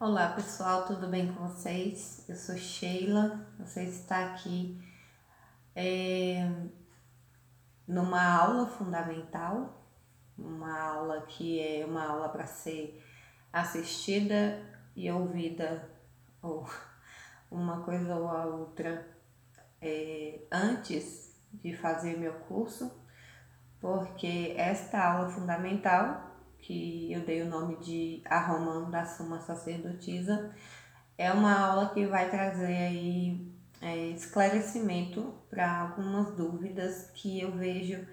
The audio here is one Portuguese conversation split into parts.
Olá pessoal, tudo bem com vocês? Eu sou Sheila, você está aqui é, numa aula fundamental, uma aula que é uma aula para ser assistida e ouvida, ou uma coisa ou a outra, é, antes de fazer meu curso, porque esta aula fundamental que eu dei o nome de A Romã da Suma Sacerdotisa, é uma aula que vai trazer aí é, esclarecimento para algumas dúvidas que eu vejo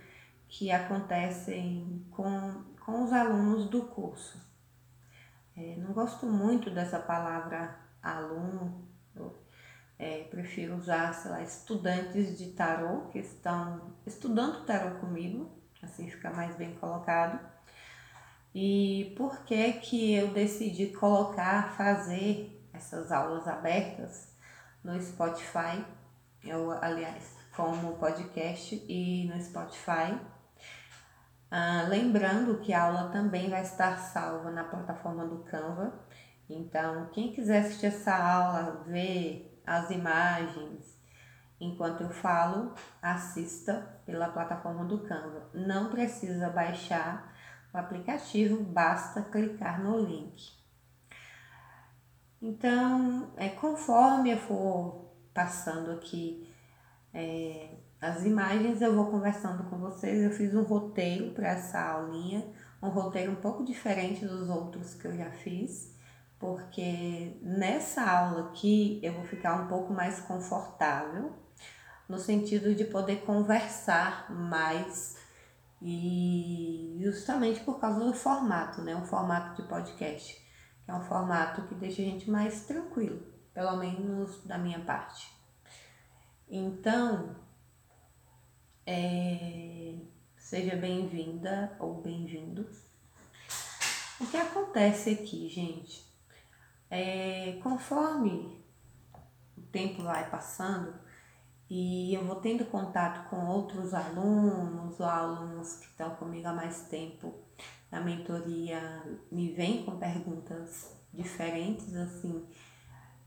que acontecem com, com os alunos do curso. É, não gosto muito dessa palavra aluno, eu, é, prefiro usar, sei lá, estudantes de tarô que estão estudando tarô comigo, assim fica mais bem colocado e por que que eu decidi colocar, fazer essas aulas abertas no Spotify, eu, aliás, como podcast e no Spotify. Ah, lembrando que a aula também vai estar salva na plataforma do Canva. Então, quem quiser assistir essa aula, ver as imagens enquanto eu falo, assista pela plataforma do Canva. Não precisa baixar o aplicativo, basta clicar no link. Então, é, conforme eu for passando aqui é, as imagens, eu vou conversando com vocês. Eu fiz um roteiro para essa aulinha, um roteiro um pouco diferente dos outros que eu já fiz, porque nessa aula aqui eu vou ficar um pouco mais confortável, no sentido de poder conversar mais e justamente por causa do formato, né? Um formato de podcast, que é um formato que deixa a gente mais tranquilo, pelo menos da minha parte. Então, é, seja bem-vinda ou bem-vindo. O que acontece aqui, gente, é conforme o tempo vai passando, e eu vou tendo contato com outros alunos ou alunos que estão comigo há mais tempo na mentoria, me vem com perguntas diferentes, assim.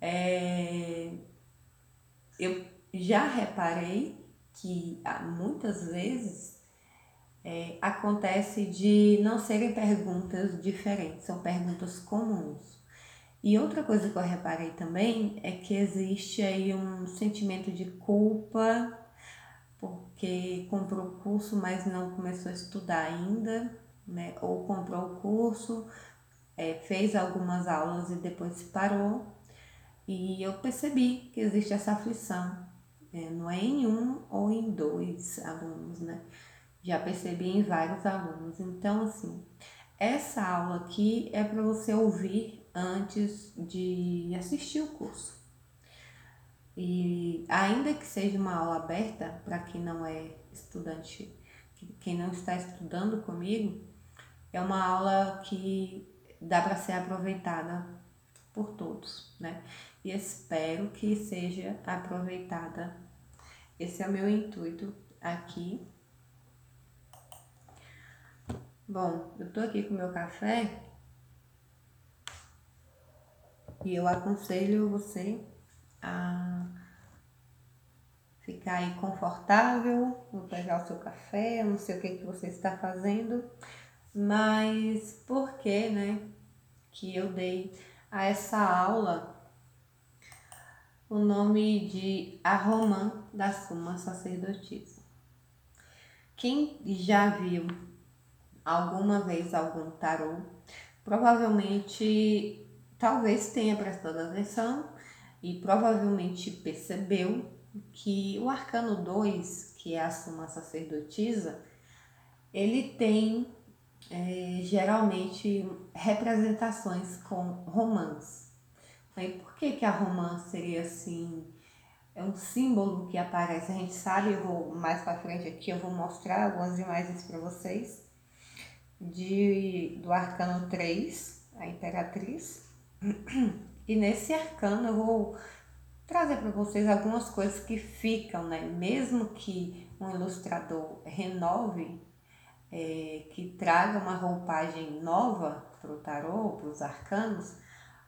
É, eu já reparei que ah, muitas vezes é, acontece de não serem perguntas diferentes, são perguntas comuns. E outra coisa que eu reparei também é que existe aí um sentimento de culpa porque comprou o curso, mas não começou a estudar ainda, né? Ou comprou o curso, é, fez algumas aulas e depois parou. E eu percebi que existe essa aflição, é, não é em um ou em dois alunos, né? Já percebi em vários alunos. Então, assim, essa aula aqui é para você ouvir antes de assistir o curso. E ainda que seja uma aula aberta para quem não é estudante, quem não está estudando comigo, é uma aula que dá para ser aproveitada por todos, né? E espero que seja aproveitada. Esse é o meu intuito aqui. Bom, eu tô aqui com meu café e eu aconselho você a ficar aí confortável, vou pegar o seu café, não sei o que, que você está fazendo, mas por que, né, que eu dei a essa aula o nome de A Romã da Suma Sacerdotisa. Quem já viu alguma vez algum tarô, provavelmente talvez tenha prestado atenção e provavelmente percebeu que o arcano 2, que é a suma sacerdotisa, ele tem é, geralmente representações com romãs. E por que, que a romã seria assim? É um símbolo que aparece, a gente sabe, eu vou mais para frente aqui, eu vou mostrar algumas imagens para vocês de, do arcano 3, a imperatriz, e nesse arcano eu vou trazer para vocês algumas coisas que ficam, né? Mesmo que um ilustrador renove, é, que traga uma roupagem nova para o tarô, para os arcanos,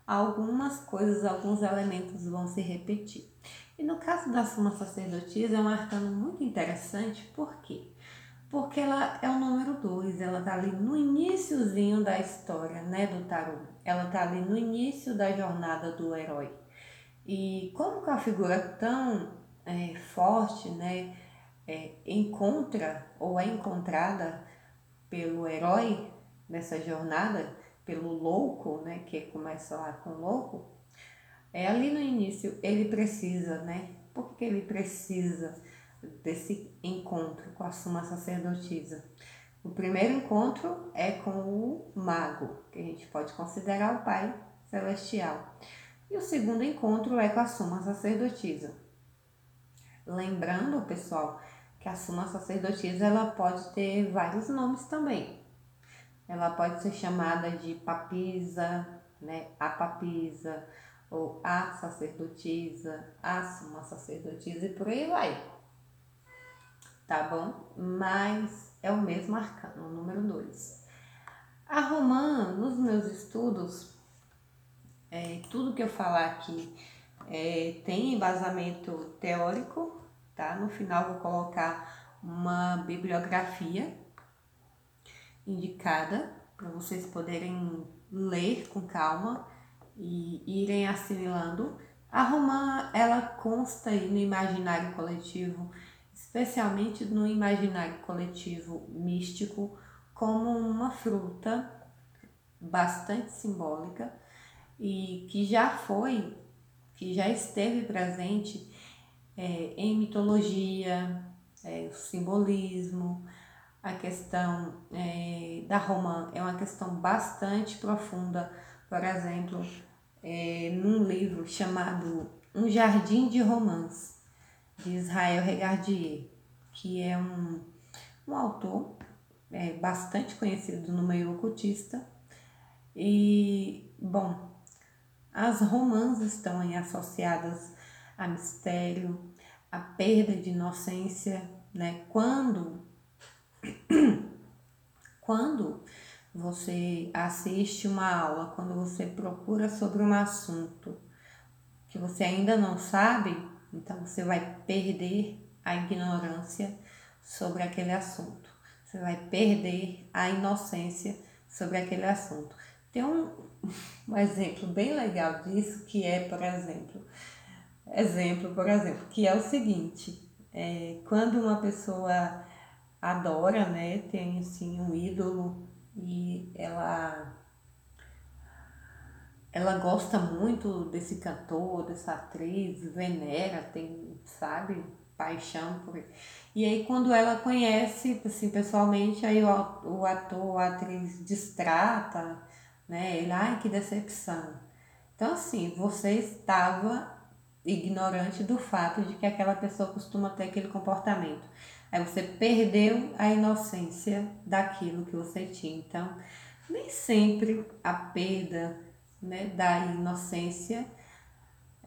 algumas coisas, alguns elementos vão se repetir. E no caso da suma sacerdotisa é um arcano muito interessante, por quê? Porque ela é o número 2, ela tá ali no iníciozinho da história, né, do tarô. Ela tá ali no início da jornada do herói. E como que a figura tão é, forte, né, é, encontra ou é encontrada pelo herói nessa jornada, pelo louco, né, que começa lá com louco, é ali no início ele precisa, né? Por que ele precisa desse encontro com a suma sacerdotisa? O primeiro encontro é com o mago, que a gente pode considerar o pai celestial. E o segundo encontro é com a suma sacerdotisa. Lembrando, pessoal, que a suma sacerdotisa ela pode ter vários nomes também. Ela pode ser chamada de papisa, né, a papisa, ou a sacerdotisa, a suma sacerdotisa e por aí vai. Tá bom? Mas é o mesmo arcano, o número 2. A romã, nos meus estudos, é, tudo que eu falar aqui é, tem embasamento teórico, tá? No final vou colocar uma bibliografia indicada para vocês poderem ler com calma e irem assimilando. A romã, ela consta aí no imaginário coletivo, especialmente no imaginário coletivo místico, como uma fruta bastante simbólica e que já foi, que já esteve presente é, em mitologia, é, o simbolismo, a questão é, da romã é uma questão bastante profunda, por exemplo, é, num livro chamado Um Jardim de Romance, de Israel Regardier, que é um, um autor é, bastante conhecido no meio ocultista. E, bom, as romãs estão aí associadas a mistério, a perda de inocência, né? Quando, quando você assiste uma aula, quando você procura sobre um assunto que você ainda não sabe, então você vai perder a ignorância sobre aquele assunto. Você vai perder a inocência sobre aquele assunto. Tem um, um exemplo bem legal disso que é, por exemplo, exemplo, por exemplo, que é o seguinte, é, quando uma pessoa adora, né, tem assim um ídolo e ela ela gosta muito desse cantor, dessa atriz, venera, tem, sabe, paixão por ele. E aí quando ela conhece, assim, pessoalmente, aí o, o ator, a atriz distrata, né, ele, ai, que decepção. Então, assim, você estava ignorante do fato de que aquela pessoa costuma ter aquele comportamento. Aí você perdeu a inocência daquilo que você tinha. Então, nem sempre a perda né, da inocência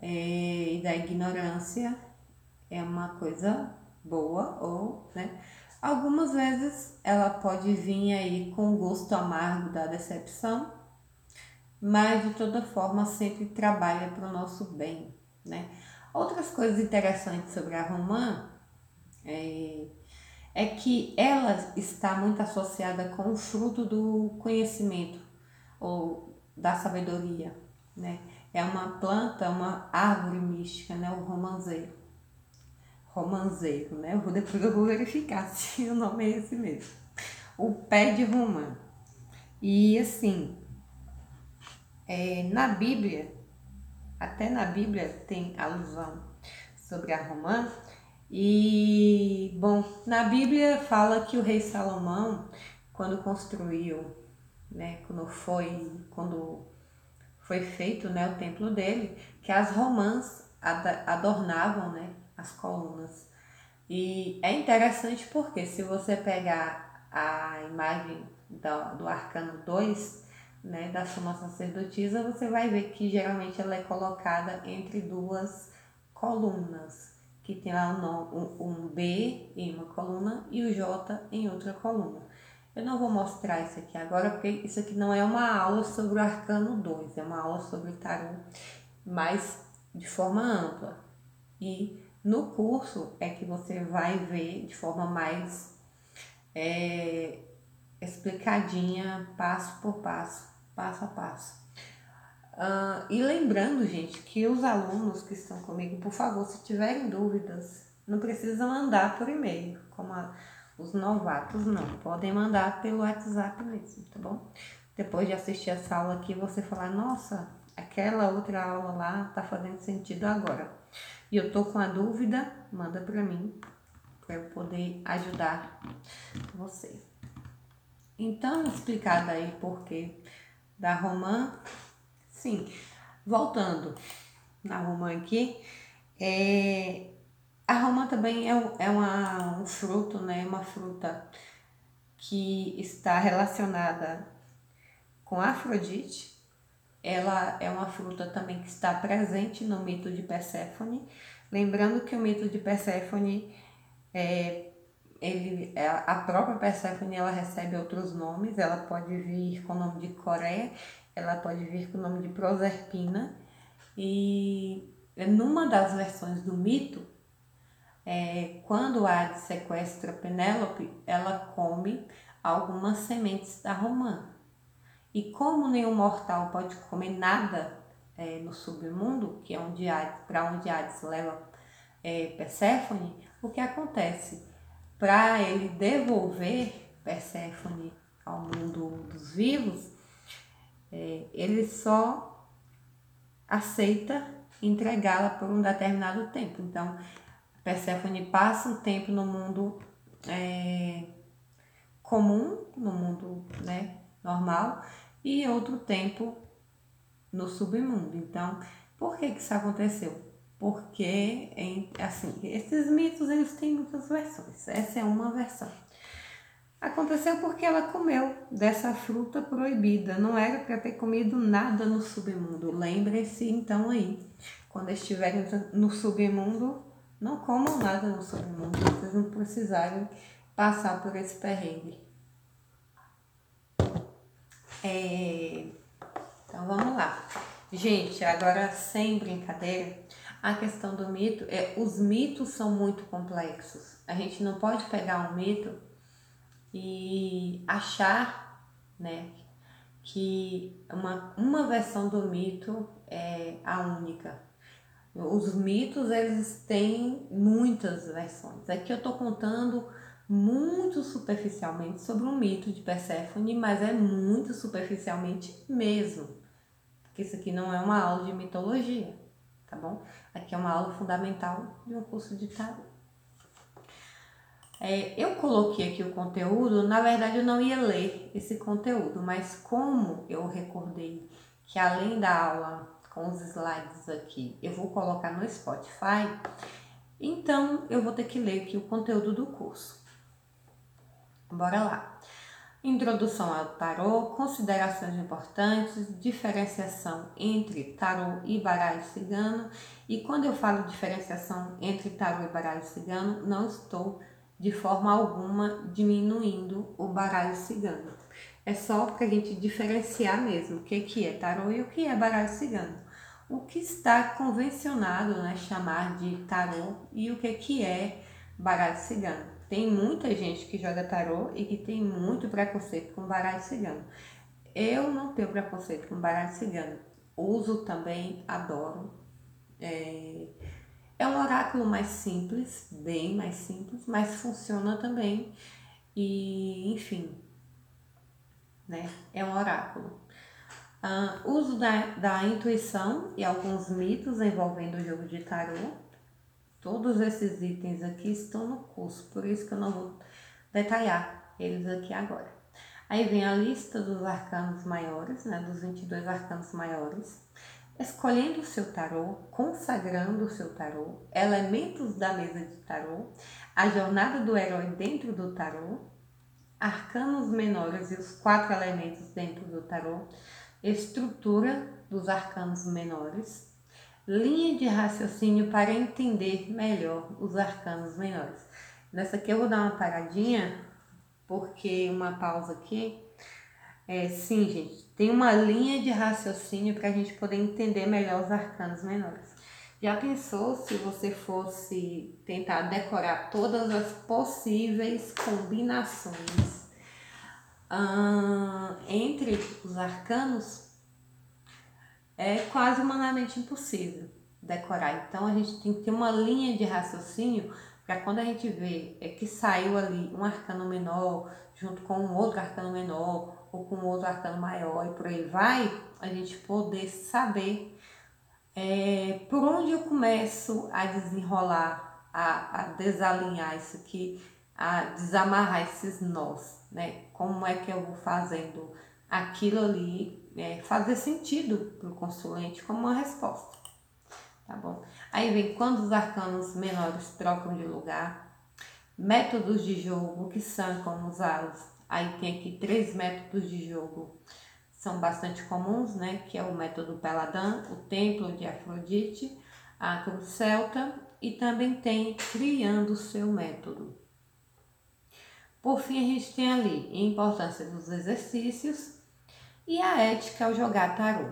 é, e da ignorância é uma coisa boa ou, né? Algumas vezes ela pode vir aí com gosto amargo da decepção, mas de toda forma sempre trabalha para o nosso bem, né? Outras coisas interessantes sobre a romã é, é que ela está muito associada com o fruto do conhecimento ou da sabedoria, né? É uma planta, uma árvore mística, né? O romanzeiro. Romanzeiro, né? Eu vou, depois eu vou verificar se o nome é esse mesmo. O pé de romã. E assim, é, na Bíblia, até na Bíblia tem alusão sobre a romã. E, bom, na Bíblia fala que o rei Salomão, quando construiu, né, quando foi, quando foi feito, né, o templo dele, que as romãs adornavam, né, as colunas. E é interessante porque se você pegar a imagem do, do arcano 2, né, da suma sacerdotisa, você vai ver que geralmente ela é colocada entre duas colunas, que tem lá um, um B em uma coluna e o J em outra coluna. Eu não vou mostrar isso aqui agora, porque isso aqui não é uma aula sobre o arcano 2, é uma aula sobre o tarô, mas de forma ampla. E no curso é que você vai ver de forma mais é, explicadinha, passo por passo, passo a passo. Uh, e lembrando, gente, que os alunos que estão comigo, por favor, se tiverem dúvidas, não precisa mandar por e-mail, como a os novatos não, podem mandar pelo WhatsApp mesmo, tá bom? Depois de assistir essa aula aqui, você falar, nossa, aquela outra aula lá tá fazendo sentido agora. E eu tô com a dúvida, manda para mim, para eu poder ajudar você. Então, explicado aí porque da romã, sim, voltando na romã aqui, é, a romã também é, é uma, um fruto, né? Uma fruta que está relacionada com Afrodite. Ela é uma fruta também que está presente no mito de Perséfone. Lembrando que o mito de Perséfone é, ele, é, a própria Perséfone ela recebe outros nomes. Ela pode vir com o nome de Coré, ela pode vir com o nome de Proserpina. E numa das versões do mito, é, quando Hades sequestra Penélope, ela come algumas sementes da romã. E como nenhum mortal pode comer nada é, no submundo, que é para onde Hades leva é, Perséfone, o que acontece? Para ele devolver Perséfone ao mundo dos vivos, é, ele só aceita entregá-la por um determinado tempo. Então, Perséfone passa um tempo no mundo é, comum, no mundo né, normal, e outro tempo no submundo. Então, por que, que isso aconteceu? Porque, assim, esses mitos eles têm muitas versões. Essa é uma versão. Aconteceu porque ela comeu dessa fruta proibida. Não era para ter comido nada no submundo. Lembre-se então aí, quando estiverem no submundo, não comam nada no submundo, vocês não precisarem passar por esse perrengue. É... Então vamos lá. Gente, agora sem brincadeira, a questão do mito é os mitos são muito complexos. A gente não pode pegar um mito e achar, né, que uma, uma versão do mito é a única. Os mitos, eles têm muitas versões. Aqui eu estou contando muito superficialmente sobre o mito de Perséfone, mas é muito superficialmente mesmo. Porque isso aqui não é uma aula de mitologia, tá bom? Aqui é uma aula fundamental de um curso de tarot. É, eu coloquei aqui o conteúdo, na verdade eu não ia ler esse conteúdo, mas como eu recordei que além da aula com os slides aqui, eu vou colocar no Spotify, então eu vou ter que ler aqui o conteúdo do curso. Bora lá. Introdução ao tarô, considerações importantes, diferenciação entre tarô e baralho cigano. E quando eu falo diferenciação entre tarô e baralho cigano, não estou de forma alguma diminuindo o baralho cigano. É só para a gente diferenciar mesmo o que, é tarô e o que é baralho cigano o que está convencionado né, chamar de tarô e o que, que é baralho cigano. Tem muita gente que joga tarô e que tem muito preconceito com baralho cigano. Eu não tenho preconceito com baralho cigano. Uso também, adoro. É, é um oráculo mais simples, bem mais simples, mas funciona também. E, enfim, né? É um oráculo. Uh, uso da, da intuição e alguns mitos envolvendo o jogo de tarô. Todos esses itens aqui estão no curso, por isso que eu não vou detalhar eles aqui agora. Aí vem a lista dos arcanos maiores, né, dos 22 arcanos maiores, escolhendo o seu tarô, consagrando o seu tarô, elementos da mesa de tarô, a jornada do herói dentro do tarô, arcanos menores e os quatro elementos dentro do tarô, estrutura dos arcanos menores, linha de raciocínio para entender melhor os arcanos menores. Nessa aqui eu vou dar uma paradinha, porque uma pausa aqui. É, sim, gente, tem uma linha de raciocínio para a gente poder entender melhor os arcanos menores. Já pensou se você fosse tentar decorar todas as possíveis combinações entre os arcanos? É quase humanamente impossível decorar. Então a gente tem que ter uma linha de raciocínio para quando a gente vê é que saiu ali um arcano menor junto com um outro arcano menor ou com outro arcano maior e por aí vai, a gente poder saber é, por onde eu começo a desenrolar, a, a desalinhar isso aqui, a desamarrar esses nós, né? Como é que eu vou fazendo aquilo ali é, fazer sentido para o consulente como uma resposta, tá bom? Aí vem quando os arcanos menores trocam de lugar, métodos de jogo que são como usados. Aí tem aqui três métodos de jogo são bastante comuns, né? Que é o método Peladã, o Templo de Afrodite, a Cruz Celta e também tem Criando o Seu Método. Por fim, a gente tem ali a importância dos exercícios e a ética ao jogar tarô.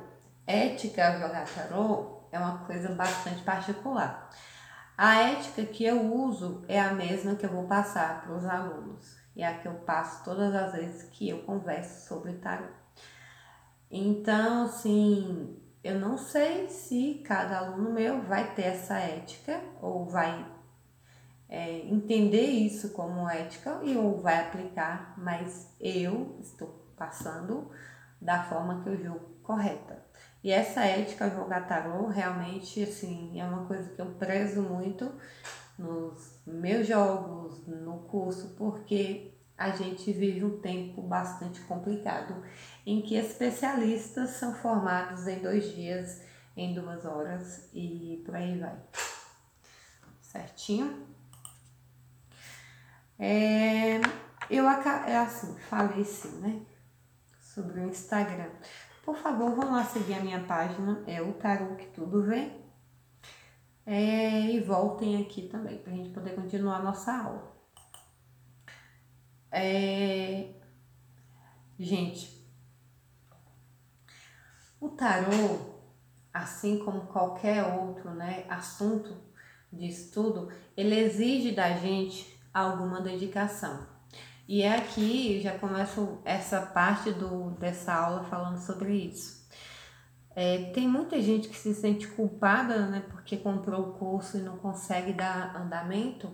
Ética ao jogar tarô é uma coisa bastante particular. A ética que eu uso é a mesma que eu vou passar para os alunos. É a que eu passo todas as vezes que eu converso sobre tarô. Então, assim, eu não sei se cada aluno meu vai ter essa ética ou vai é, entender isso como ética e ou vai aplicar, mas eu estou passando da forma que eu julgo correta. E essa ética jogar tarô realmente assim é uma coisa que eu prezo muito nos meus jogos, no curso, porque a gente vive um tempo bastante complicado em que especialistas são formados em dois dias, em duas horas e por aí vai. Certinho? É, eu é assim, falei sim, né? Sobre o Instagram. Por favor, vão lá seguir a minha página, é o Tarô que tudo vê. É, e voltem aqui também, para a gente poder continuar a nossa aula. É, gente, o tarô, assim como qualquer outro né, assunto de estudo, ele exige da gente alguma dedicação. E é aqui, já começo essa parte do, dessa aula falando sobre isso. É, tem muita gente que se sente culpada, né, porque comprou o curso e não consegue dar andamento,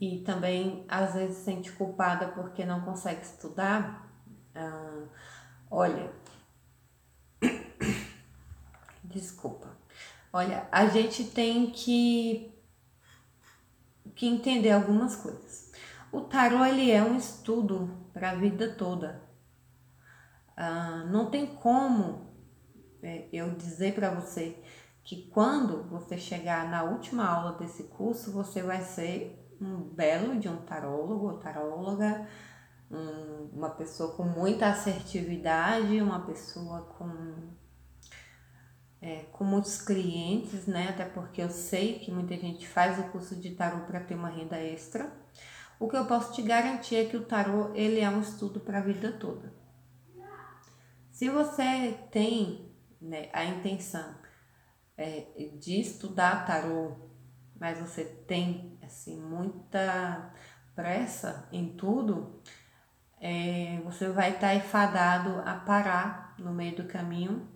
e também às vezes se sente culpada porque não consegue estudar. Ah, olha, desculpa. Olha, a gente tem que, que entender algumas coisas. O tarô ele é um estudo para a vida toda. Ah, não tem como é, eu dizer para você que quando você chegar na última aula desse curso, você vai ser um belo de um tarólogo ou taróloga, um, uma pessoa com muita assertividade, uma pessoa com, é, com muitos clientes, né? Até porque eu sei que muita gente faz o curso de tarô para ter uma renda extra. O que eu posso te garantir é que o tarô ele é um estudo para a vida toda. Se você tem né, a intenção é, de estudar tarô, mas você tem assim muita pressa em tudo, é, você vai estar tá enfadado a parar no meio do caminho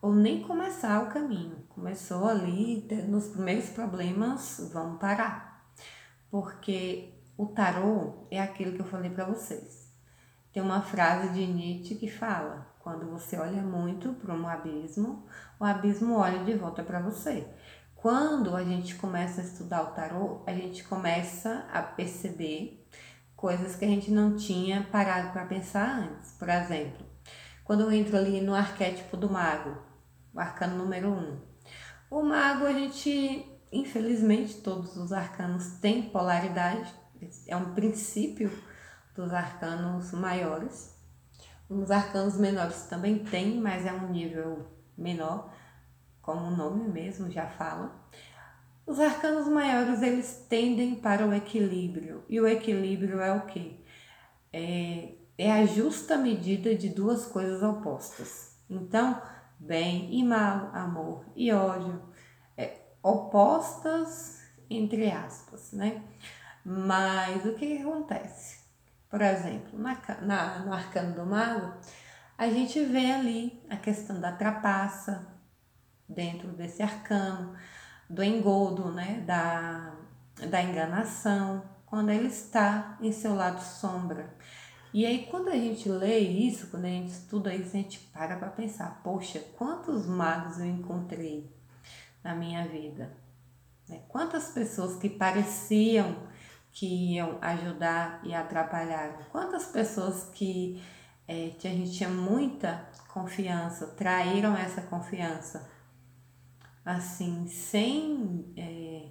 ou nem começar o caminho. Começou ali, nos primeiros problemas, vamos parar. Porque o tarô é aquilo que eu falei para vocês. Tem uma frase de Nietzsche que fala: quando você olha muito para um abismo, o abismo olha de volta para você. Quando a gente começa a estudar o tarô, a gente começa a perceber coisas que a gente não tinha parado para pensar antes. Por exemplo, quando eu entro ali no arquétipo do mago, o arcano número um. O mago, a gente, infelizmente, todos os arcanos têm polaridade é um princípio dos arcanos maiores. Os arcanos menores também tem, mas é um nível menor, como o nome mesmo já fala. Os arcanos maiores eles tendem para o equilíbrio. E o equilíbrio é o que? é, é a justa medida de duas coisas opostas. Então, bem e mal, amor e ódio, é, opostas entre aspas, né? Mas o que, que acontece? Por exemplo, na, na, no arcano do mago, a gente vê ali a questão da trapaça dentro desse arcano, do engodo, né? Da, da enganação, quando ele está em seu lado sombra. E aí, quando a gente lê isso, quando a gente estuda isso, a gente para para pensar: poxa, quantos magos eu encontrei na minha vida? Né? Quantas pessoas que pareciam que iam ajudar e atrapalhar? Quantas pessoas que é, a gente tinha muita confiança traíram essa confiança? Assim, sem. É,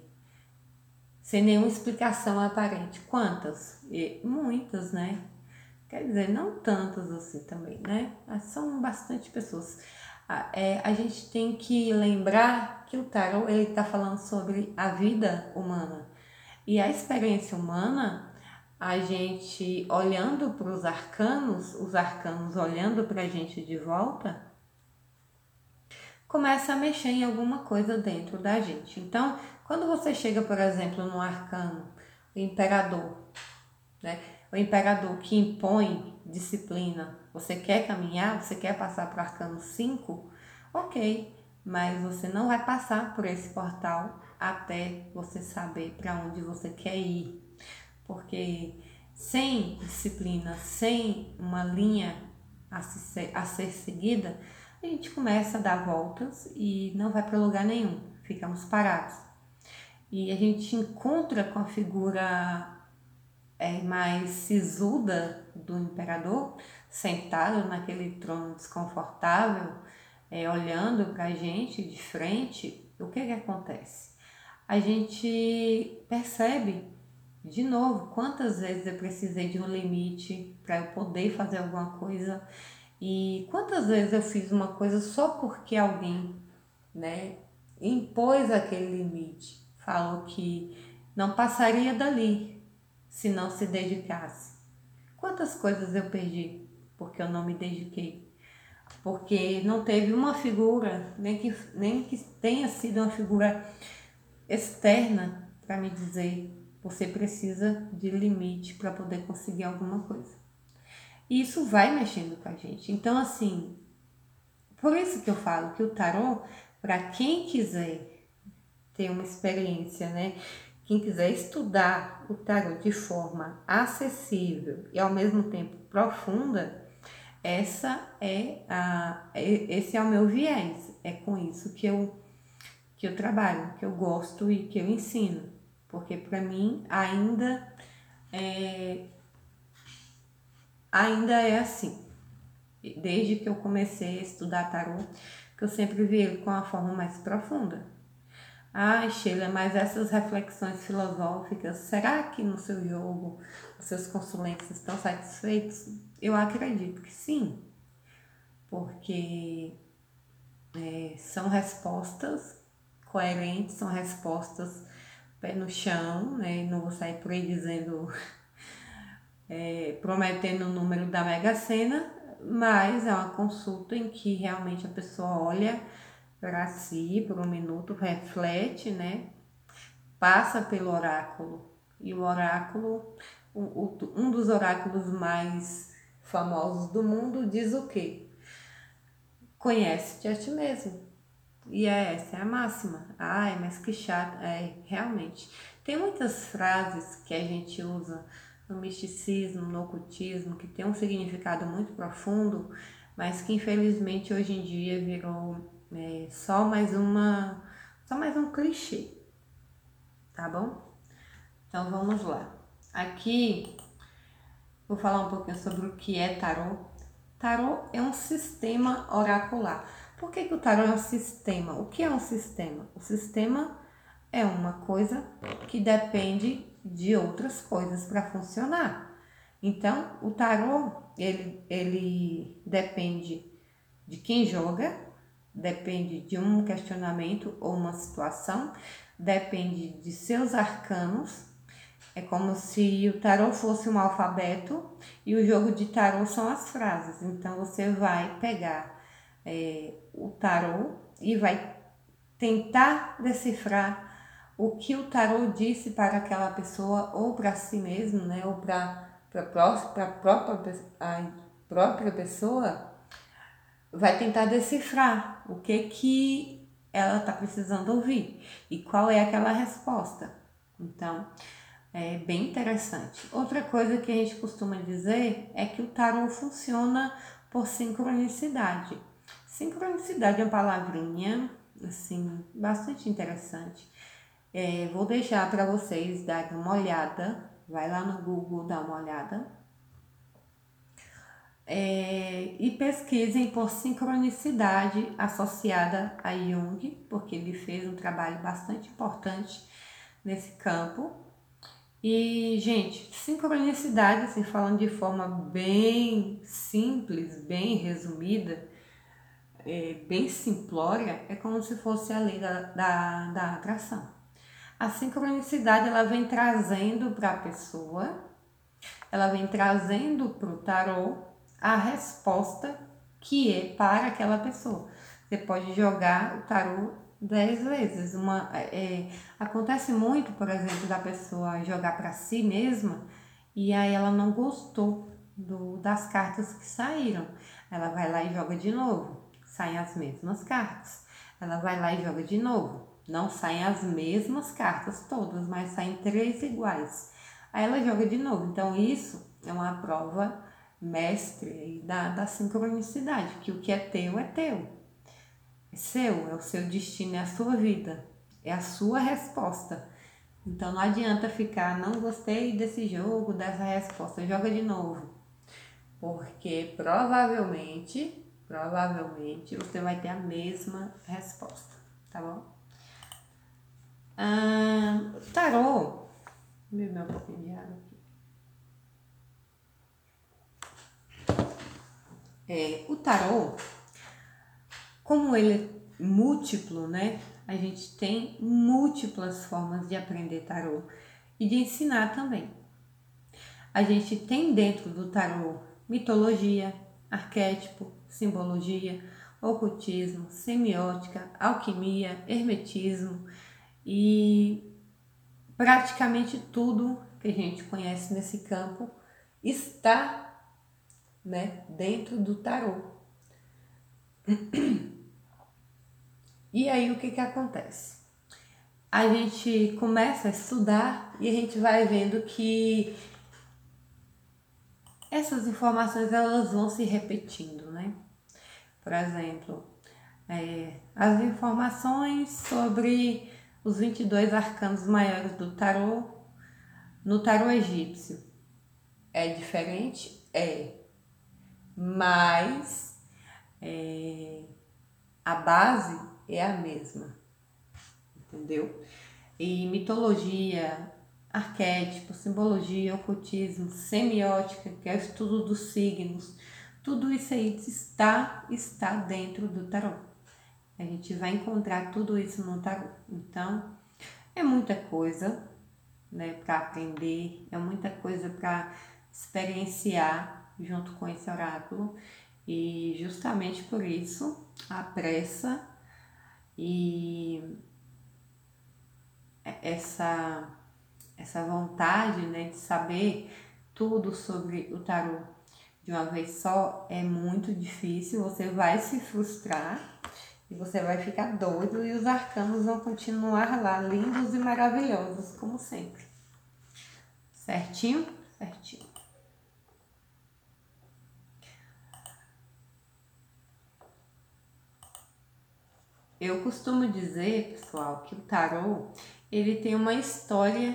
sem nenhuma explicação aparente. Quantas? E muitas, né? Quer dizer, não tantas assim também, né? Mas são bastante pessoas. É, a gente tem que lembrar que o tarot está falando sobre a vida humana e a experiência humana. A gente olhando para os arcanos, os arcanos olhando para a gente de volta, começa a mexer em alguma coisa dentro da gente. Então, quando você chega, por exemplo, no arcano, o imperador, né? O imperador que impõe disciplina. Você quer caminhar? Você quer passar para o arcano 5? Ok, mas você não vai passar por esse portal até você saber para onde você quer ir. Porque sem disciplina, sem uma linha a ser, a ser seguida, a gente começa a dar voltas e não vai para lugar nenhum, ficamos parados e a gente encontra com a figura é, mais sisuda do imperador, sentado naquele trono desconfortável, é, olhando para a gente de frente, o que, que acontece? A gente percebe de novo quantas vezes eu precisei de um limite para eu poder fazer alguma coisa e quantas vezes eu fiz uma coisa só porque alguém né, impôs aquele limite falou que não passaria dali se não se dedicasse. Quantas coisas eu perdi porque eu não me dediquei? Porque não teve uma figura, nem que, nem que tenha sido uma figura externa para me dizer você precisa de limite para poder conseguir alguma coisa. E isso vai mexendo com a gente. Então, assim, por isso que eu falo que o tarô, para quem quiser ter uma experiência, né? Quem quiser estudar o tarot de forma acessível e ao mesmo tempo profunda, essa é a esse é o meu viés. É com isso que eu que eu trabalho, que eu gosto e que eu ensino, porque para mim ainda é ainda é assim. Desde que eu comecei a estudar tarot, que eu sempre vi ele com uma forma mais profunda. Ai, Sheila, mas essas reflexões filosóficas, será que no seu jogo os seus consulentes estão satisfeitos? Eu acredito que sim, porque é, são respostas coerentes, são respostas pé no chão, né? Não vou sair por aí dizendo, é, prometendo o número da Mega Sena, mas é uma consulta em que realmente a pessoa olha para si por um minuto, reflete, né? Passa pelo oráculo. E o oráculo, um dos oráculos mais famosos do mundo, diz o quê? Conhece-te a ti mesmo. E é, essa é a máxima. Ai, mas que chato. É, realmente. Tem muitas frases que a gente usa no misticismo, no ocultismo, que tem um significado muito profundo, mas que infelizmente hoje em dia virou é só mais uma, só mais um clichê, tá bom? Então vamos lá. Aqui vou falar um pouquinho sobre o que é tarô. Tarô é um sistema oracular. Por que, que o tarô é um sistema? O que é um sistema? O sistema é uma coisa que depende de outras coisas para funcionar. Então, o tarô, ele, ele depende de quem joga, depende de um questionamento ou uma situação, depende de seus arcanos É como se o tarô fosse um alfabeto e o jogo de tarô são as frases. Então você vai pegar é, o tarô e vai tentar decifrar o que o tarô disse para aquela pessoa ou para si mesmo, né, ou para a própria, a própria pessoa, vai tentar decifrar o que que ela está precisando ouvir e qual é aquela resposta. Então, é bem interessante. Outra coisa que a gente costuma dizer é que o tarô funciona por sincronicidade. Sincronicidade é uma palavrinha assim bastante interessante. É, vou deixar para vocês darem uma olhada. Vai lá no Google dar uma olhada. É, e pesquisem por sincronicidade associada a Jung, porque ele fez um trabalho bastante importante nesse campo. E, gente, sincronicidade, assim, falando de forma bem simples, bem resumida, é, bem simplória, é como se fosse a lei da, da, da atração. A sincronicidade ela vem trazendo para a pessoa, ela vem trazendo para o tarô a resposta que é para aquela pessoa. Você pode jogar o tarô dez vezes. Uma, é, acontece muito, por exemplo, da pessoa jogar para si mesma e aí ela não gostou do, das cartas que saíram. Ela vai lá e joga de novo. Saem as mesmas cartas. Ela vai lá e joga de novo. Não saem as mesmas cartas todas, mas saem três iguais. Aí ela joga de novo. Então, isso é uma prova mestre da, da sincronicidade, que o que é teu é teu. É seu, é o seu destino, é a sua vida, é a sua resposta. Então não adianta ficar, não gostei desse jogo, dessa resposta, joga de novo. Porque provavelmente, provavelmente você vai ter a mesma resposta, tá bom? Ah, tarô. Vou beber um pouquinho de água É, o tarô, como ele é múltiplo, né? A gente tem múltiplas formas de aprender tarô e de ensinar também. A gente tem dentro do tarô mitologia, arquétipo, simbologia, ocultismo, semiótica, alquimia, hermetismo, e praticamente tudo que a gente conhece nesse campo está né, dentro do tarô. E aí o que, que acontece? A gente começa a estudar e a gente vai vendo que essas informações elas vão se repetindo, né? Por exemplo, é, as informações sobre os 22 arcanos maiores do tarô no tarô egípcio. É diferente? É. Mas é, a base é a mesma. Entendeu? E mitologia, arquétipo, simbologia, ocultismo, semiótica, que é o estudo dos signos, tudo isso aí está, está dentro do tarô. A gente vai encontrar tudo isso no tarô. Então, é muita coisa, né, para aprender, é muita coisa para experienciar junto com esse oráculo. E justamente por isso, a pressa e essa essa vontade, né, de saber tudo sobre o tarô de uma vez só é muito difícil, você vai se frustrar e você vai ficar doido e os arcanos vão continuar lá, lindos e maravilhosos, como sempre. Certinho? Certinho. Eu costumo dizer, pessoal, que o tarô, ele tem uma história,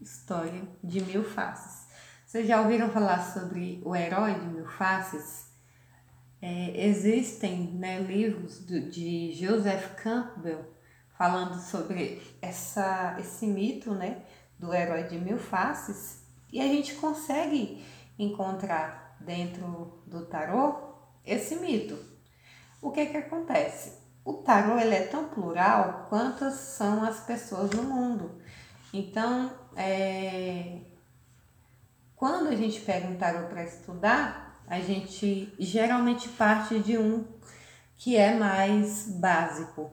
história de mil faces. Vocês já ouviram falar sobre o herói de mil faces? É, existem né, livros do, de Joseph Campbell falando sobre essa, esse mito né, do herói de mil faces e a gente consegue encontrar dentro do tarô esse mito. O que que acontece? O tarô ele é tão plural quantas são as pessoas no mundo. Então, é, quando a gente pega um tarô para estudar, a gente geralmente parte de um que é mais básico,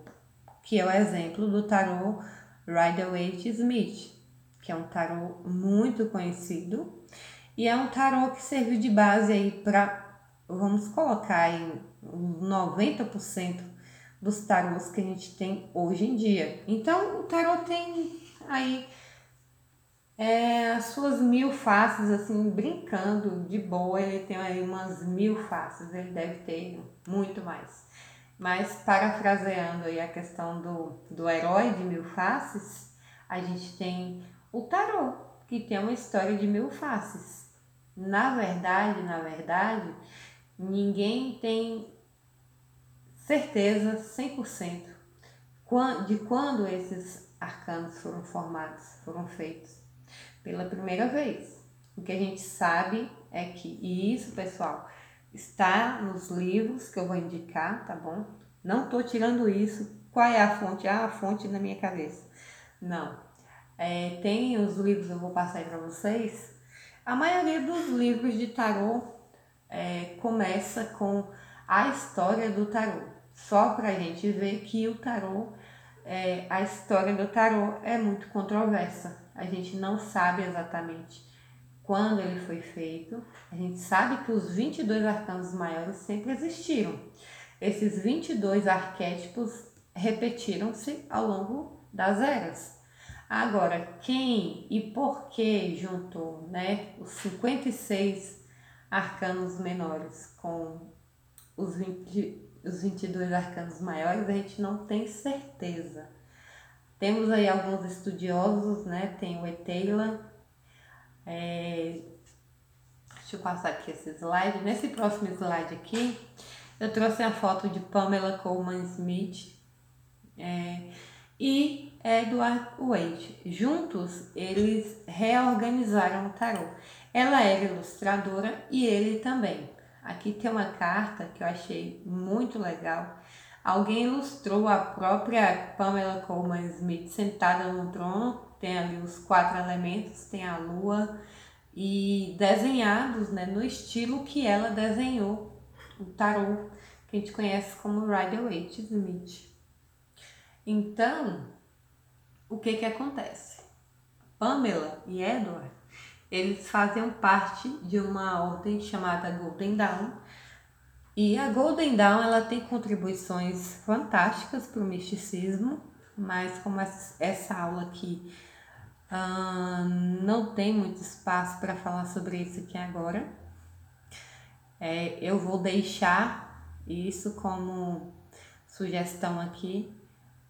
que é o exemplo do tarô Rider-Waite Smith, que é um tarô muito conhecido e é um tarô que serviu de base aí para, vamos colocar aí, 90% dos tarôs que a gente tem hoje em dia. Então, o tarô tem aí é, as suas mil faces, assim, brincando de boa, ele tem aí umas mil faces, ele deve ter muito mais. Mas, parafraseando aí a questão do, do herói de mil faces, a gente tem o tarô, que tem uma história de mil faces. Na verdade, na verdade, ninguém tem certeza 100% de quando esses arcanos foram formados, foram feitos pela primeira vez. O que a gente sabe é que, e isso, pessoal, está nos livros que eu vou indicar, tá bom? Não tô tirando isso. Qual é a fonte? Ah, a fonte na minha cabeça. Não. É, tem os livros, eu vou passar aí para vocês. A maioria dos livros de tarô é, começa com a história do tarô. Só para a gente ver que o tarô, é, a história do tarô é muito controversa. A gente não sabe exatamente quando ele foi feito. A gente sabe que os 22 arcanos maiores sempre existiram. Esses 22 arquétipos repetiram-se ao longo das eras. Agora, quem e por que juntou né, os 56 arcanos menores com os, 20, os 22 arcanos maiores, a gente não tem certeza. Temos aí alguns estudiosos, né? Tem o Eteila, é, deixa eu passar aqui esse slide. Nesse próximo slide aqui, eu trouxe a foto de Pamela Coleman Smith é, e Edward Wade. Juntos, eles reorganizaram o tarô. Ela era ilustradora e ele também. Aqui tem uma carta que eu achei muito legal. Alguém ilustrou a própria Pamela Coleman Smith sentada no trono tem ali os quatro elementos, tem a lua e desenhados né, no estilo que ela desenhou o tarô, que a gente conhece como Rider-Waite Smith. Então, o que que acontece? Pamela e Edward, eles faziam parte de uma ordem chamada Golden Dawn, e a Golden Dawn ela tem contribuições fantásticas para o misticismo, mas como essa aula aqui não tem muito espaço para falar sobre isso aqui agora. É, eu vou deixar isso como sugestão aqui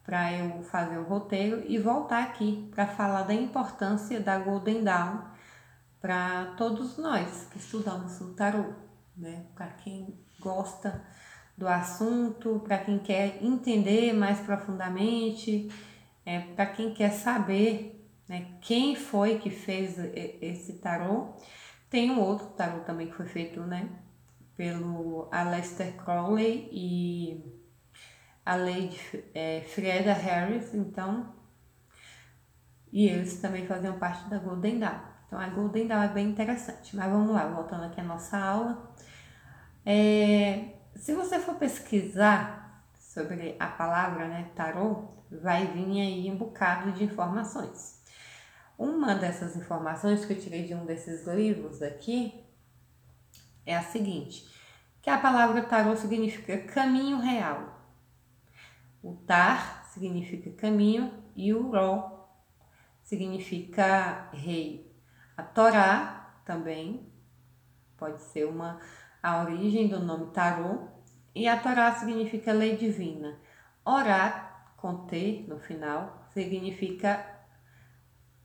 para eu fazer o roteiro e voltar aqui para falar da importância da Golden Dawn para todos nós que estudamos o tarô, né? Para quem gosta do assunto, para quem quer entender mais profundamente, é, para quem quer saber né? Quem foi que fez esse tarô? Tem um outro tarô também que foi feito, né? Pelo Aleister Crowley e a Lady é, Freda Harris, então, e eles também faziam parte da Golden Dawn. Então a Golden Dawn é bem interessante. Mas vamos lá, voltando aqui à nossa aula. É, se você for pesquisar sobre a palavra né, tarô, vai vir aí um bocado de informações. Uma dessas informações que eu tirei de um desses livros aqui é a seguinte, que a palavra tarô significa caminho real. O tar significa caminho e o ró significa rei. A Torá também pode ser uma a origem do nome tarô e a Torá significa lei divina. Com T no final, significa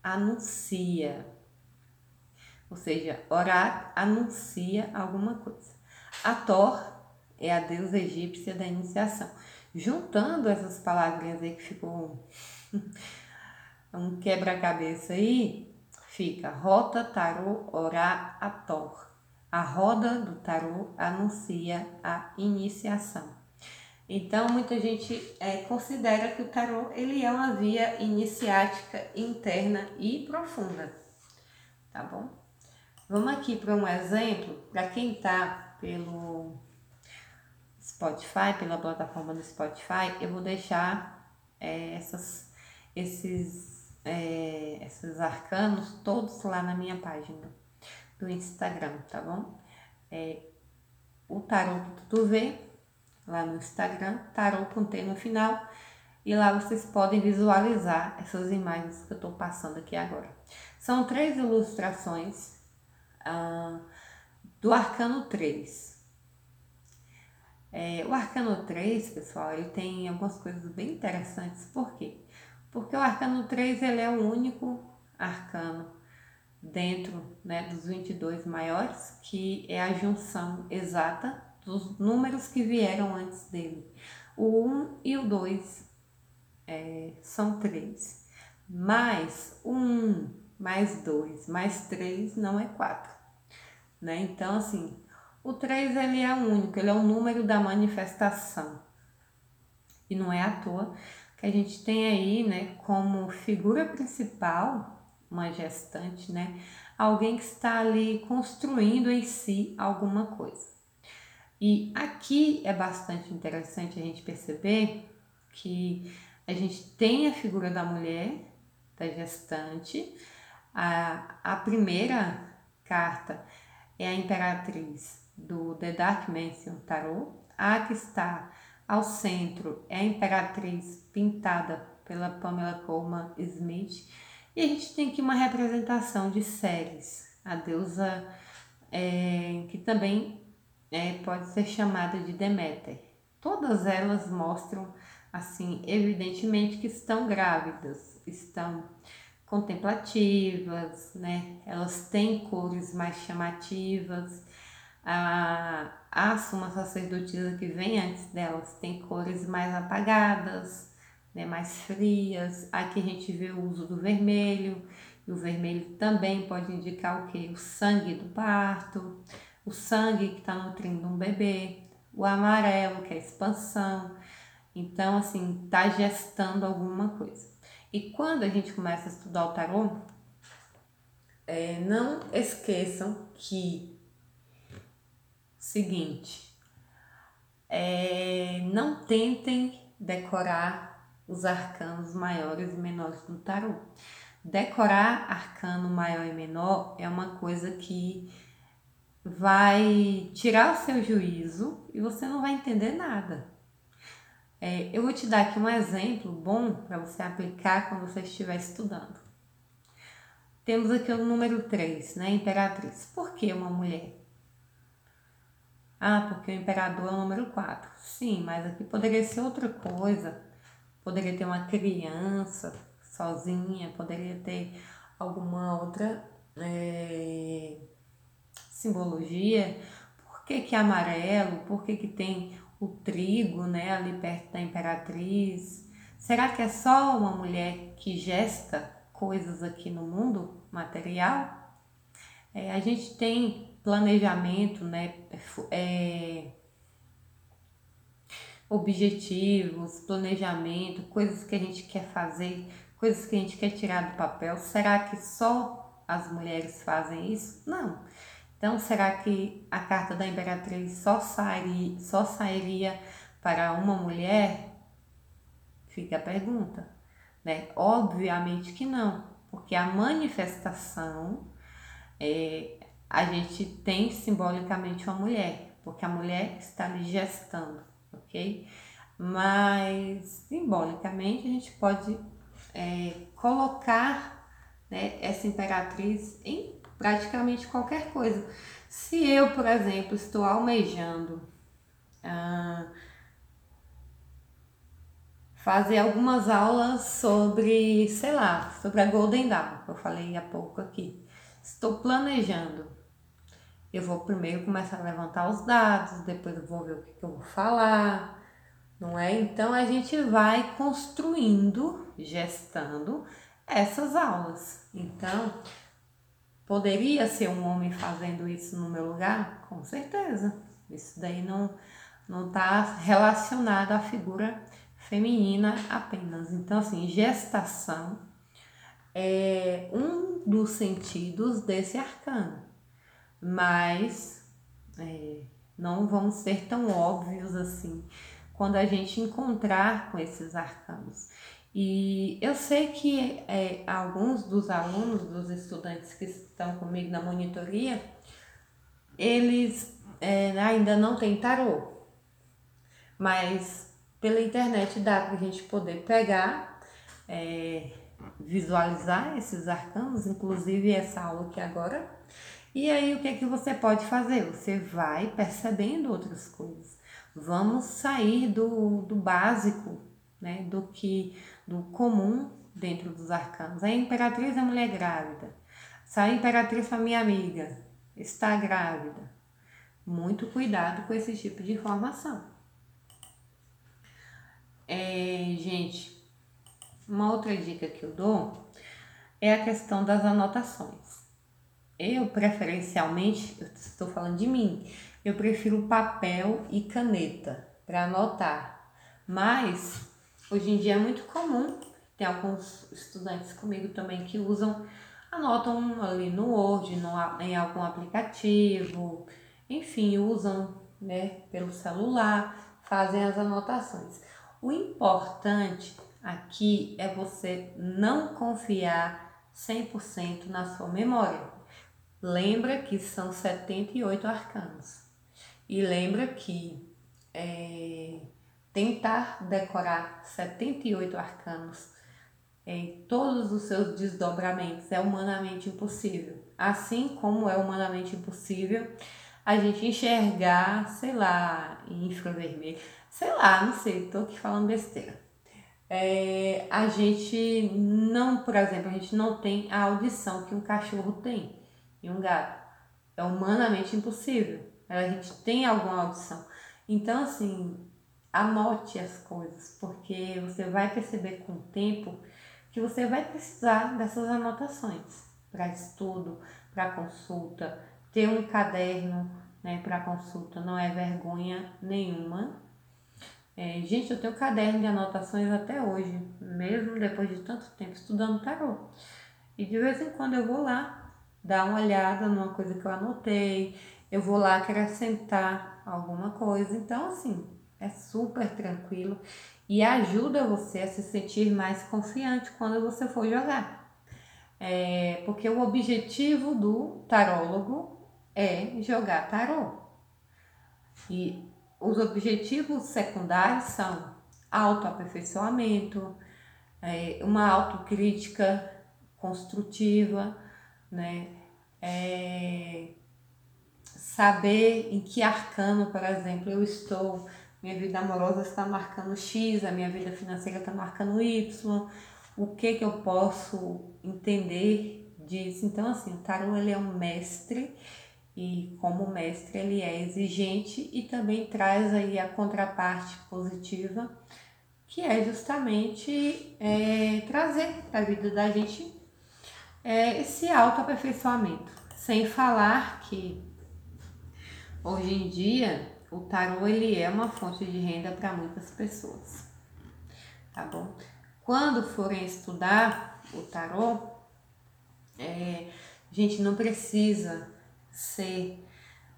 anuncia. Ou seja, orar anuncia alguma coisa. A Thor é a deusa egípcia da iniciação. Juntando essas palavrinhas aí que ficou um quebra-cabeça aí, fica rota, tarô, orar, a Thor. A roda do tarô anuncia a iniciação. Então, muita gente é, considera que o tarô ele é uma via iniciática interna e profunda, tá bom? Vamos aqui para um exemplo, para quem está pelo Spotify, pela plataforma do Spotify, eu vou deixar é, essas, esses, é, esses arcanos todos lá na minha página do Instagram, tá bom? É, o tarô que tu vê lá no Instagram, tarô com final, e lá vocês podem visualizar essas imagens que eu estou passando aqui agora. São três ilustrações ah, do Arcano 3. É, o Arcano 3, pessoal, ele tem algumas coisas bem interessantes. Por quê? Porque o Arcano 3 ele é o único arcano dentro né, dos 22 maiores que é a junção exata dos números que vieram antes dele. O 1 e o 2 é, são 3. Mais o 1, mais 2, mais 3 não é 4. Né? Então, assim, o 3 ele é único, ele é o número da manifestação. E não é à toa que a gente tem aí, né, como figura principal, uma gestante, né, alguém que está ali construindo em si alguma coisa. E aqui é bastante interessante a gente perceber que a gente tem a figura da mulher, da gestante. A, a primeira carta é a Imperatriz do The Dark Mansion Tarot. A que está ao centro é a Imperatriz pintada pela Pamela Coleman Smith. E a gente tem aqui uma representação de Ceres, a deusa é, que também é, pode ser chamada de Deméter. Todas elas mostram, assim, evidentemente que estão grávidas, estão contemplativas, né? Elas têm cores mais chamativas. A, a suma sacerdotisa que vem antes delas tem cores mais apagadas, né? mais frias. Aqui a gente vê o uso do vermelho, e o vermelho também pode indicar o que? O sangue do parto o sangue que está nutrindo um bebê, o amarelo, que é a expansão. Então, assim, está gestando alguma coisa. E quando a gente começa a estudar o tarô, é, não esqueçam que, seguinte, é, não tentem decorar os arcanos maiores e menores do tarô. Decorar arcano maior e menor é uma coisa que vai tirar o seu juízo e você não vai entender nada. É, eu vou te dar aqui um exemplo bom para você aplicar quando você estiver estudando. Temos aqui o número 3, né? Imperatriz. Por que uma mulher? Ah, porque o imperador é o número 4. Sim, mas aqui poderia ser outra coisa. Poderia ter uma criança sozinha, poderia ter alguma outra. É simbologia, por que, que é amarelo, por que, que tem o trigo né, ali perto da imperatriz? Será que é só uma mulher que gesta coisas aqui no mundo material? É, a gente tem planejamento, né, é, objetivos, planejamento, coisas que a gente quer fazer, coisas que a gente quer tirar do papel. Será que só as mulheres fazem isso? Não. Então, será que a carta da Imperatriz só sairia, só sairia para uma mulher? Fica a pergunta, né? Obviamente que não, porque a manifestação é, a gente tem simbolicamente uma mulher, porque a mulher está ali gestando, ok? Mas simbolicamente a gente pode é, colocar né, essa imperatriz em praticamente qualquer coisa. Se eu, por exemplo, estou almejando ah, fazer algumas aulas sobre, sei lá, sobre a Golden Dawn, que eu falei há pouco aqui. Estou planejando. Eu vou primeiro começar a levantar os dados, depois eu vou ver o que, que eu vou falar, não é? Então a gente vai construindo, gestando essas aulas. Então, Poderia ser um homem fazendo isso no meu lugar? Com certeza. Isso daí não, não está relacionado à figura feminina apenas. Então, assim, gestação é um dos sentidos desse arcano, mas é, não vão ser tão óbvios assim quando a gente encontrar com esses arcanos. E eu sei que é, alguns dos alunos, dos estudantes que estão comigo na monitoria, eles é, ainda não têm tarô, mas pela internet dá para a gente poder pegar, é, visualizar esses arcanos, inclusive essa aula aqui agora. E aí o que é que você pode fazer? Você vai percebendo outras coisas. Vamos sair do, do básico, né? Do que do comum dentro dos arcanos. A imperatriz é mulher grávida. A imperatriz for minha amiga, está grávida. Muito cuidado com esse tipo de informação. É, gente, uma outra dica que eu dou é a questão das anotações. Eu, preferencialmente, estou falando de mim, eu prefiro papel e caneta para anotar. Mas, hoje em dia é muito comum, tem alguns estudantes comigo também que usam, anotam ali no Word, no, em algum aplicativo, enfim, usam né, pelo celular, fazem as anotações. O importante aqui é você não confiar 100% na sua memória. Lembra que são 78 arcanos. E lembra que é, tentar decorar 78 arcanos em todos os seus desdobramentos é humanamente impossível. Assim como é humanamente impossível a gente enxergar, sei lá, infravermelho sei lá, não sei, tô aqui falando besteira. É, a gente não, por exemplo, a gente não tem a audição que um cachorro tem e um gato. É humanamente impossível. A gente tem alguma audição. Então, assim, anote as coisas, porque você vai perceber com o tempo que você vai precisar dessas anotações para estudo, para consulta. Ter um caderno né, para consulta não é vergonha nenhuma. É, gente, eu tenho caderno de anotações até hoje, mesmo depois de tanto tempo estudando tarô. E de vez em quando eu vou lá dar uma olhada numa coisa que eu anotei, eu vou lá acrescentar alguma coisa. Então, assim, é super tranquilo e ajuda você a se sentir mais confiante quando você for jogar. É, porque o objetivo do tarólogo é jogar tarô. E os objetivos secundários são autoaperfeiçoamento, é, uma autocrítica construtiva, né? É, saber em que arcano, por exemplo, eu estou, minha vida amorosa está marcando X, a minha vida financeira está marcando Y, o que que eu posso entender disso. Então, assim, o tarô ele é um mestre e como mestre ele é exigente e também traz aí a contraparte positiva, que é justamente é, trazer para a vida da gente é, esse autoaperfeiçoamento. Sem falar que hoje em dia o tarô ele é uma fonte de renda para muitas pessoas, tá bom? Quando forem estudar o tarô, é, a gente não precisa ser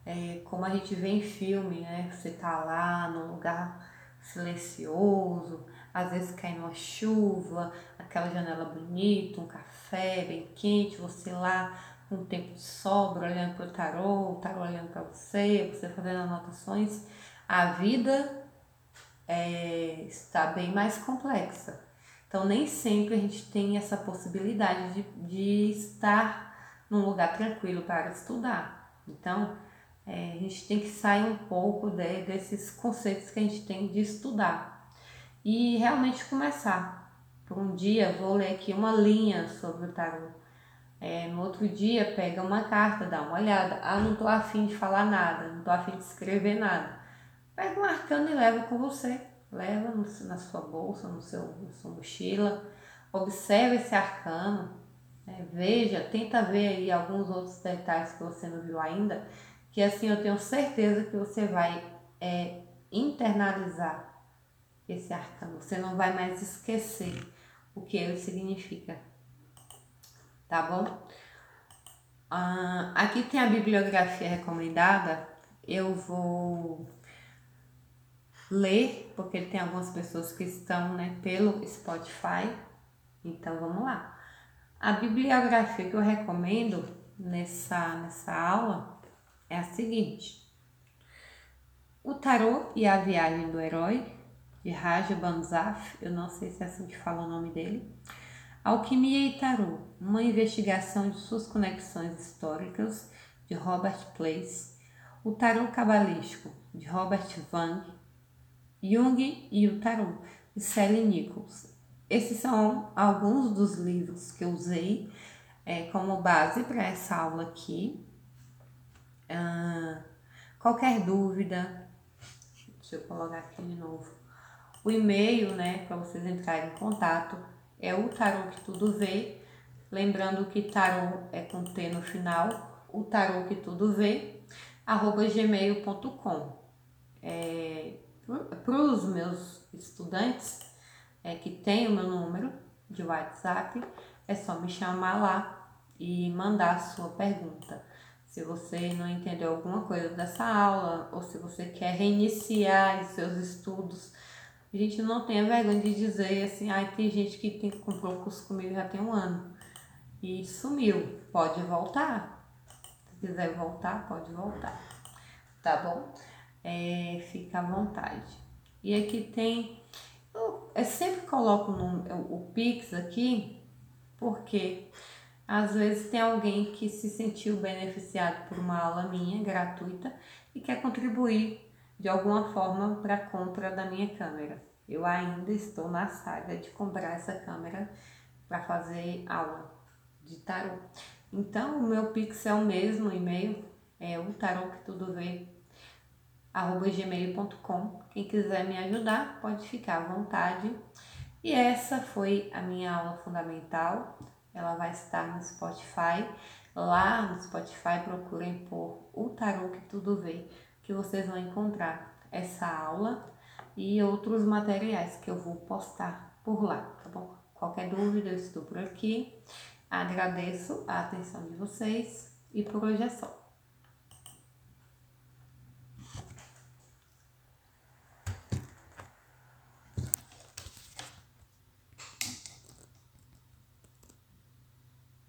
é, como a gente vê em filme, né? Você tá lá num lugar silencioso, às vezes cai uma chuva, aquela janela bonita, um café bem quente, você lá com um tempo de sobra, olhando para o tarô, o tarô olhando para você, você fazendo anotações. A vida é, está bem mais complexa. Então, nem sempre a gente tem essa possibilidade de, de estar num lugar tranquilo para estudar. Então, é, a gente tem que sair um pouco de, desses conceitos que a gente tem de estudar e realmente começar. Por um dia, vou ler aqui uma linha sobre o tarô. É, no outro dia, pega uma carta, dá uma olhada. Ah, não estou afim de falar nada, não estou afim de escrever nada. Pega um arcano e leva com você. Leva no, na sua bolsa, no seu, na sua mochila. Observe esse arcano é, veja, tenta ver aí alguns outros detalhes que você não viu ainda, que assim eu tenho certeza que você vai é, internalizar esse arcano. Você não vai mais esquecer o que ele significa. Tá bom? Ah, aqui tem a bibliografia recomendada. Eu vou ler, porque tem algumas pessoas que estão né, pelo Spotify. Então vamos lá. A bibliografia que eu recomendo nessa, nessa aula é a seguinte: O Tarô e a Viagem do Herói, de Raja Banzaf, eu não sei se é assim que fala o nome dele. Alquimia e Tarô, uma investigação de suas conexões históricas, de Robert Place. O Tarô Cabalístico, de Robert Wang. Jung e o Tarô, de Sally Nichols. Esses são alguns dos livros que eu usei é, como base para essa aula aqui. Ah, qualquer dúvida, deixa eu colocar aqui de novo. O e-mail, né, para vocês entrarem em contato é o tarô que tudo vê. Lembrando que tarô é com T no final, o tarô que tudo vê, arroba gmail.com. É, para os meus estudantes é, que tem o meu número de WhatsApp, é só me chamar lá e mandar a sua pergunta. Se você não entendeu alguma coisa dessa aula ou se você quer reiniciar os seus estudos, a gente não tenha vergonha de dizer assim, ai, ah, tem gente que tem, comprou o curso comigo já tem um ano e sumiu. Pode voltar. Se quiser voltar, pode voltar. Tá bom? É, fica à vontade. E aqui tem. Eu, eu sempre coloco no, o Pix aqui, porque às vezes tem alguém que se sentiu beneficiado por uma aula minha gratuita e quer contribuir de alguma forma para compra da minha câmera. Eu ainda estou na saga de comprar essa câmera para fazer aula de tarô. Então, o meu pix é o mesmo e-mail, é o tarô que tudo vê, arroba gmail.com. Quem quiser me ajudar, pode ficar à vontade. E essa foi a minha aula fundamental. Ela vai estar no Spotify. Lá no Spotify procurem por o tarô que tudo vê, que vocês vão encontrar essa aula e outros materiais que eu vou postar por lá, tá bom? Qualquer dúvida, eu estou por aqui. Agradeço a atenção de vocês e por hoje é só.